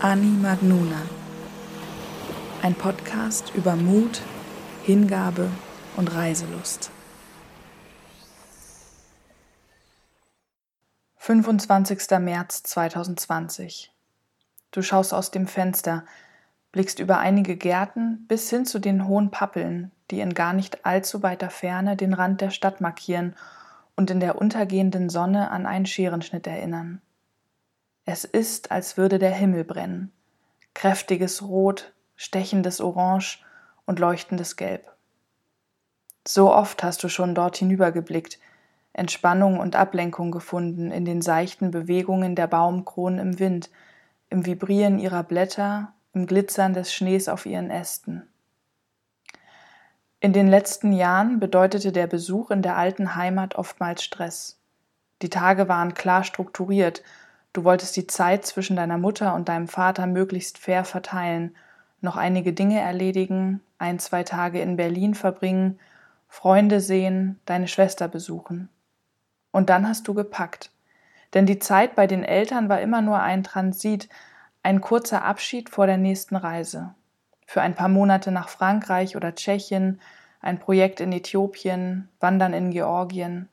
Ani Magnuna. Ein Podcast über Mut, Hingabe und Reiselust. 25. März 2020. Du schaust aus dem Fenster, blickst über einige Gärten bis hin zu den hohen Pappeln, die in gar nicht allzu weiter Ferne den Rand der Stadt markieren und in der untergehenden Sonne an einen Scherenschnitt erinnern. Es ist, als würde der Himmel brennen. Kräftiges Rot, stechendes Orange und leuchtendes Gelb. So oft hast du schon dort hinübergeblickt, Entspannung und Ablenkung gefunden in den seichten Bewegungen der Baumkronen im Wind, im Vibrieren ihrer Blätter, im Glitzern des Schnees auf ihren Ästen. In den letzten Jahren bedeutete der Besuch in der alten Heimat oftmals Stress. Die Tage waren klar strukturiert Du wolltest die Zeit zwischen deiner Mutter und deinem Vater möglichst fair verteilen, noch einige Dinge erledigen, ein, zwei Tage in Berlin verbringen, Freunde sehen, deine Schwester besuchen. Und dann hast du gepackt. Denn die Zeit bei den Eltern war immer nur ein Transit, ein kurzer Abschied vor der nächsten Reise. Für ein paar Monate nach Frankreich oder Tschechien, ein Projekt in Äthiopien, Wandern in Georgien.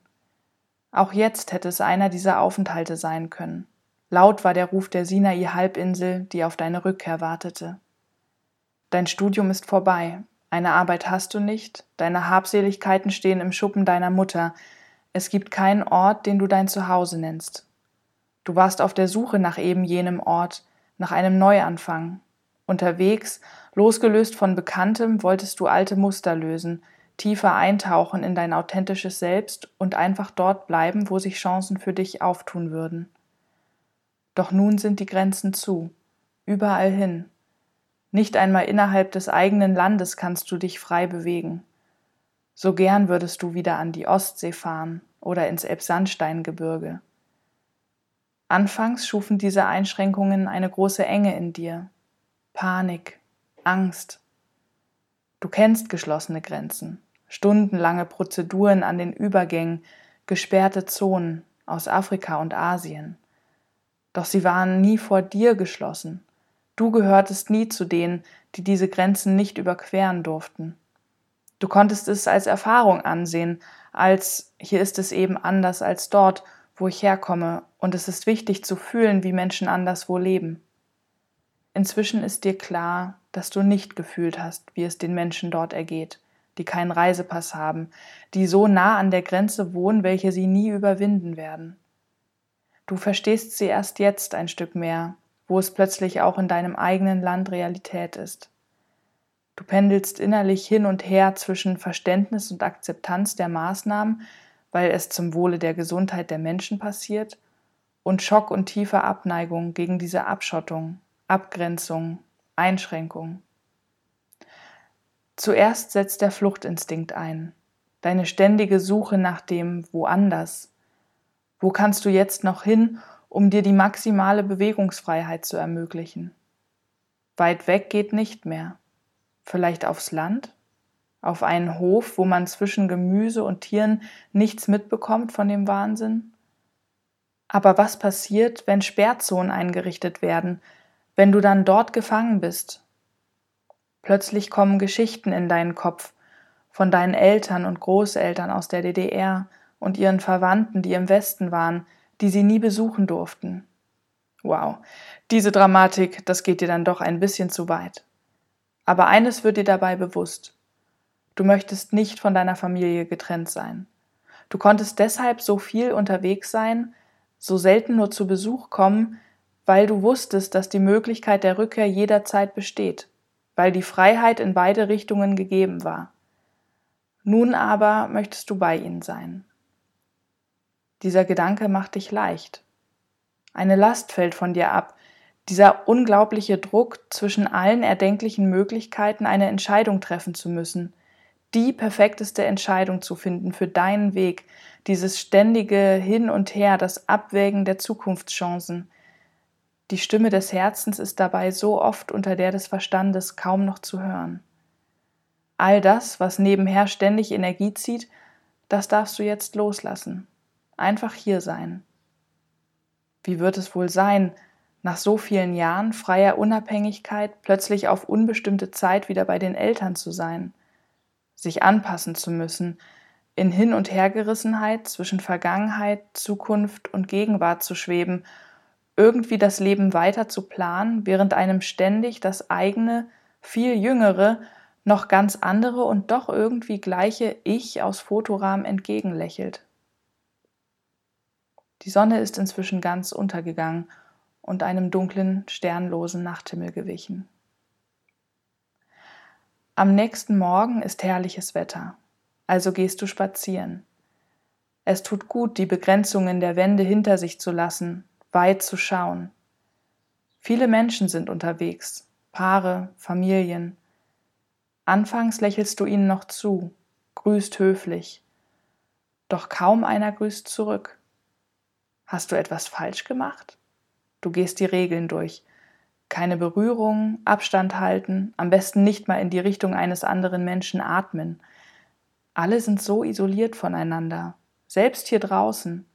Auch jetzt hätte es einer dieser Aufenthalte sein können. Laut war der Ruf der Sinai-Halbinsel, die auf deine Rückkehr wartete. Dein Studium ist vorbei, eine Arbeit hast du nicht, deine Habseligkeiten stehen im Schuppen deiner Mutter, es gibt keinen Ort, den du dein Zuhause nennst. Du warst auf der Suche nach eben jenem Ort, nach einem Neuanfang. Unterwegs, losgelöst von Bekanntem, wolltest du alte Muster lösen, tiefer eintauchen in dein authentisches Selbst und einfach dort bleiben, wo sich Chancen für dich auftun würden. Doch nun sind die Grenzen zu, überall hin. Nicht einmal innerhalb des eigenen Landes kannst du dich frei bewegen. So gern würdest du wieder an die Ostsee fahren oder ins Elbsandsteingebirge. Anfangs schufen diese Einschränkungen eine große Enge in dir, Panik, Angst. Du kennst geschlossene Grenzen, stundenlange Prozeduren an den Übergängen, gesperrte Zonen aus Afrika und Asien. Doch sie waren nie vor dir geschlossen. Du gehörtest nie zu denen, die diese Grenzen nicht überqueren durften. Du konntest es als Erfahrung ansehen, als hier ist es eben anders als dort, wo ich herkomme, und es ist wichtig zu fühlen, wie Menschen anderswo leben. Inzwischen ist dir klar, dass du nicht gefühlt hast, wie es den Menschen dort ergeht, die keinen Reisepass haben, die so nah an der Grenze wohnen, welche sie nie überwinden werden. Du verstehst sie erst jetzt ein Stück mehr, wo es plötzlich auch in deinem eigenen Land Realität ist. Du pendelst innerlich hin und her zwischen Verständnis und Akzeptanz der Maßnahmen, weil es zum Wohle der Gesundheit der Menschen passiert, und Schock und tiefer Abneigung gegen diese Abschottung, Abgrenzung, Einschränkung. Zuerst setzt der Fluchtinstinkt ein, deine ständige Suche nach dem Woanders, wo kannst du jetzt noch hin, um dir die maximale Bewegungsfreiheit zu ermöglichen? Weit weg geht nicht mehr. Vielleicht aufs Land? Auf einen Hof, wo man zwischen Gemüse und Tieren nichts mitbekommt von dem Wahnsinn? Aber was passiert, wenn Sperrzonen eingerichtet werden, wenn du dann dort gefangen bist? Plötzlich kommen Geschichten in deinen Kopf von deinen Eltern und Großeltern aus der DDR, und ihren Verwandten, die im Westen waren, die sie nie besuchen durften. Wow, diese Dramatik, das geht dir dann doch ein bisschen zu weit. Aber eines wird dir dabei bewusst. Du möchtest nicht von deiner Familie getrennt sein. Du konntest deshalb so viel unterwegs sein, so selten nur zu Besuch kommen, weil du wusstest, dass die Möglichkeit der Rückkehr jederzeit besteht, weil die Freiheit in beide Richtungen gegeben war. Nun aber möchtest du bei ihnen sein. Dieser Gedanke macht dich leicht. Eine Last fällt von dir ab, dieser unglaubliche Druck, zwischen allen erdenklichen Möglichkeiten eine Entscheidung treffen zu müssen, die perfekteste Entscheidung zu finden für deinen Weg, dieses ständige Hin und Her, das Abwägen der Zukunftschancen. Die Stimme des Herzens ist dabei so oft unter der des Verstandes kaum noch zu hören. All das, was nebenher ständig Energie zieht, das darfst du jetzt loslassen. Einfach hier sein. Wie wird es wohl sein, nach so vielen Jahren freier Unabhängigkeit plötzlich auf unbestimmte Zeit wieder bei den Eltern zu sein? sich anpassen zu müssen, in Hin- und Hergerissenheit zwischen Vergangenheit, Zukunft und Gegenwart zu schweben, irgendwie das Leben weiter zu planen, während einem ständig das eigene, viel jüngere, noch ganz andere und doch irgendwie gleiche Ich aus Fotorahmen entgegenlächelt. Die Sonne ist inzwischen ganz untergegangen und einem dunklen, sternlosen Nachthimmel gewichen. Am nächsten Morgen ist herrliches Wetter, also gehst du spazieren. Es tut gut, die Begrenzungen der Wände hinter sich zu lassen, weit zu schauen. Viele Menschen sind unterwegs, Paare, Familien. Anfangs lächelst du ihnen noch zu, grüßt höflich. Doch kaum einer grüßt zurück. Hast du etwas falsch gemacht? Du gehst die Regeln durch, keine Berührung, Abstand halten, am besten nicht mal in die Richtung eines anderen Menschen atmen. Alle sind so isoliert voneinander, selbst hier draußen.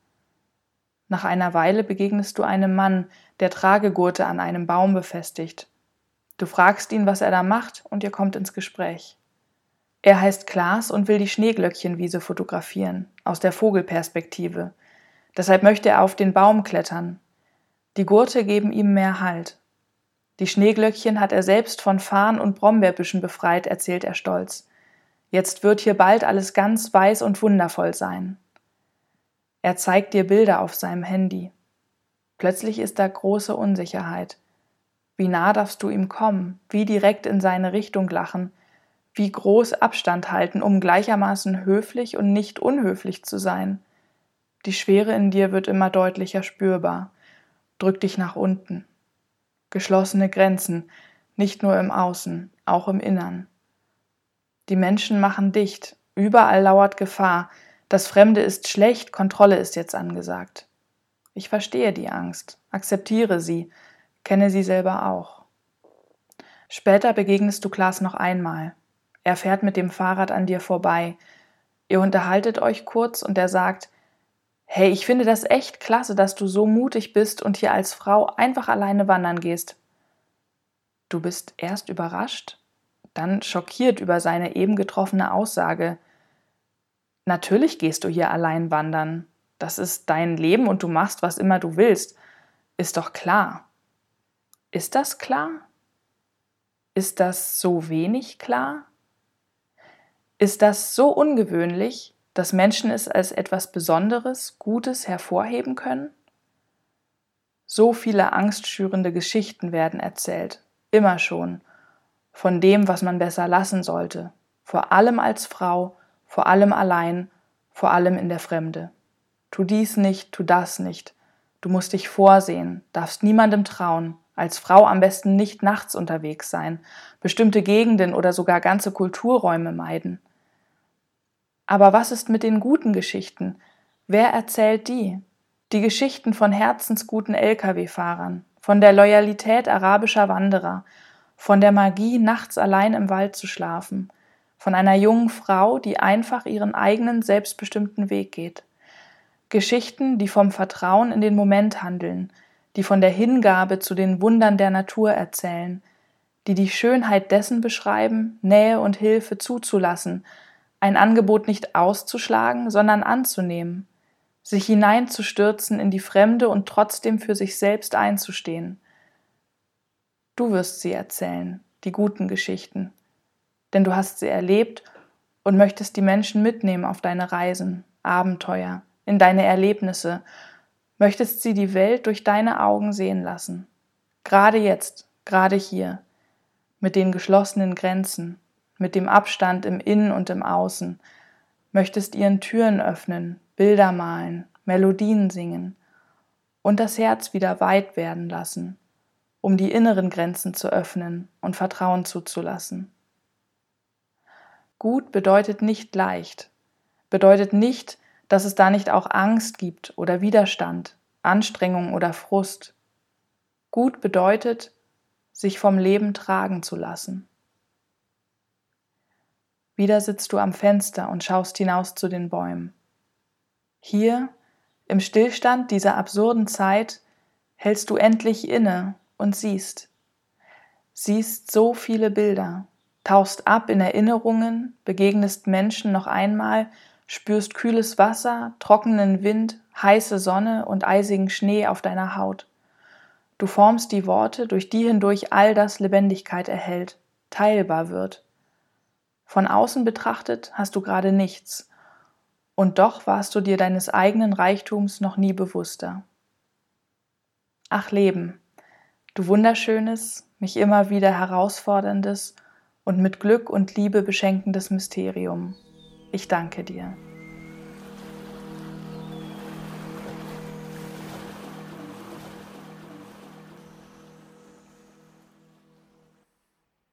Nach einer Weile begegnest du einem Mann, der Tragegurte an einem Baum befestigt. Du fragst ihn, was er da macht, und ihr kommt ins Gespräch. Er heißt Klaas und will die Schneeglöckchenwiese fotografieren, aus der Vogelperspektive. Deshalb möchte er auf den Baum klettern. Die Gurte geben ihm mehr Halt. Die Schneeglöckchen hat er selbst von Farn und Brombeerbüschen befreit, erzählt er stolz. Jetzt wird hier bald alles ganz weiß und wundervoll sein. Er zeigt dir Bilder auf seinem Handy. Plötzlich ist da große Unsicherheit. Wie nah darfst du ihm kommen? Wie direkt in seine Richtung lachen? Wie groß Abstand halten, um gleichermaßen höflich und nicht unhöflich zu sein? Die Schwere in dir wird immer deutlicher spürbar. Drück dich nach unten geschlossene Grenzen, nicht nur im Außen, auch im Innern. Die Menschen machen dicht, überall lauert Gefahr, das Fremde ist schlecht, Kontrolle ist jetzt angesagt. Ich verstehe die Angst, akzeptiere sie, kenne sie selber auch. Später begegnest du Klaas noch einmal. Er fährt mit dem Fahrrad an dir vorbei. Ihr unterhaltet euch kurz und er sagt, Hey, ich finde das echt klasse, dass du so mutig bist und hier als Frau einfach alleine wandern gehst. Du bist erst überrascht, dann schockiert über seine eben getroffene Aussage. Natürlich gehst du hier allein wandern. Das ist dein Leben und du machst, was immer du willst. Ist doch klar. Ist das klar? Ist das so wenig klar? Ist das so ungewöhnlich, dass Menschen es als etwas Besonderes, Gutes hervorheben können? So viele angstschürende Geschichten werden erzählt, immer schon, von dem, was man besser lassen sollte, vor allem als Frau, vor allem allein, vor allem in der Fremde. Tu dies nicht, tu das nicht. Du musst dich vorsehen, darfst niemandem trauen, als Frau am besten nicht nachts unterwegs sein, bestimmte Gegenden oder sogar ganze Kulturräume meiden. Aber was ist mit den guten Geschichten? Wer erzählt die? Die Geschichten von herzensguten Lkw-Fahrern, von der Loyalität arabischer Wanderer, von der Magie, nachts allein im Wald zu schlafen, von einer jungen Frau, die einfach ihren eigenen selbstbestimmten Weg geht. Geschichten, die vom Vertrauen in den Moment handeln, die von der Hingabe zu den Wundern der Natur erzählen, die die Schönheit dessen beschreiben, Nähe und Hilfe zuzulassen, ein Angebot nicht auszuschlagen, sondern anzunehmen, sich hineinzustürzen in die Fremde und trotzdem für sich selbst einzustehen. Du wirst sie erzählen, die guten Geschichten, denn du hast sie erlebt und möchtest die Menschen mitnehmen auf deine Reisen, Abenteuer, in deine Erlebnisse, möchtest sie die Welt durch deine Augen sehen lassen. Gerade jetzt, gerade hier, mit den geschlossenen Grenzen, mit dem Abstand im Innen und im Außen, möchtest ihren Türen öffnen, Bilder malen, Melodien singen und das Herz wieder weit werden lassen, um die inneren Grenzen zu öffnen und Vertrauen zuzulassen. Gut bedeutet nicht leicht, bedeutet nicht, dass es da nicht auch Angst gibt oder Widerstand, Anstrengung oder Frust. Gut bedeutet, sich vom Leben tragen zu lassen. Wieder sitzt du am Fenster und schaust hinaus zu den Bäumen. Hier, im Stillstand dieser absurden Zeit, hältst du endlich inne und siehst. Siehst so viele Bilder, tauchst ab in Erinnerungen, begegnest Menschen noch einmal, spürst kühles Wasser, trockenen Wind, heiße Sonne und eisigen Schnee auf deiner Haut. Du formst die Worte, durch die hindurch all das Lebendigkeit erhält, teilbar wird. Von außen betrachtet hast du gerade nichts, und doch warst du dir deines eigenen Reichtums noch nie bewusster. Ach Leben, du wunderschönes, mich immer wieder herausforderndes und mit Glück und Liebe beschenkendes Mysterium. Ich danke dir.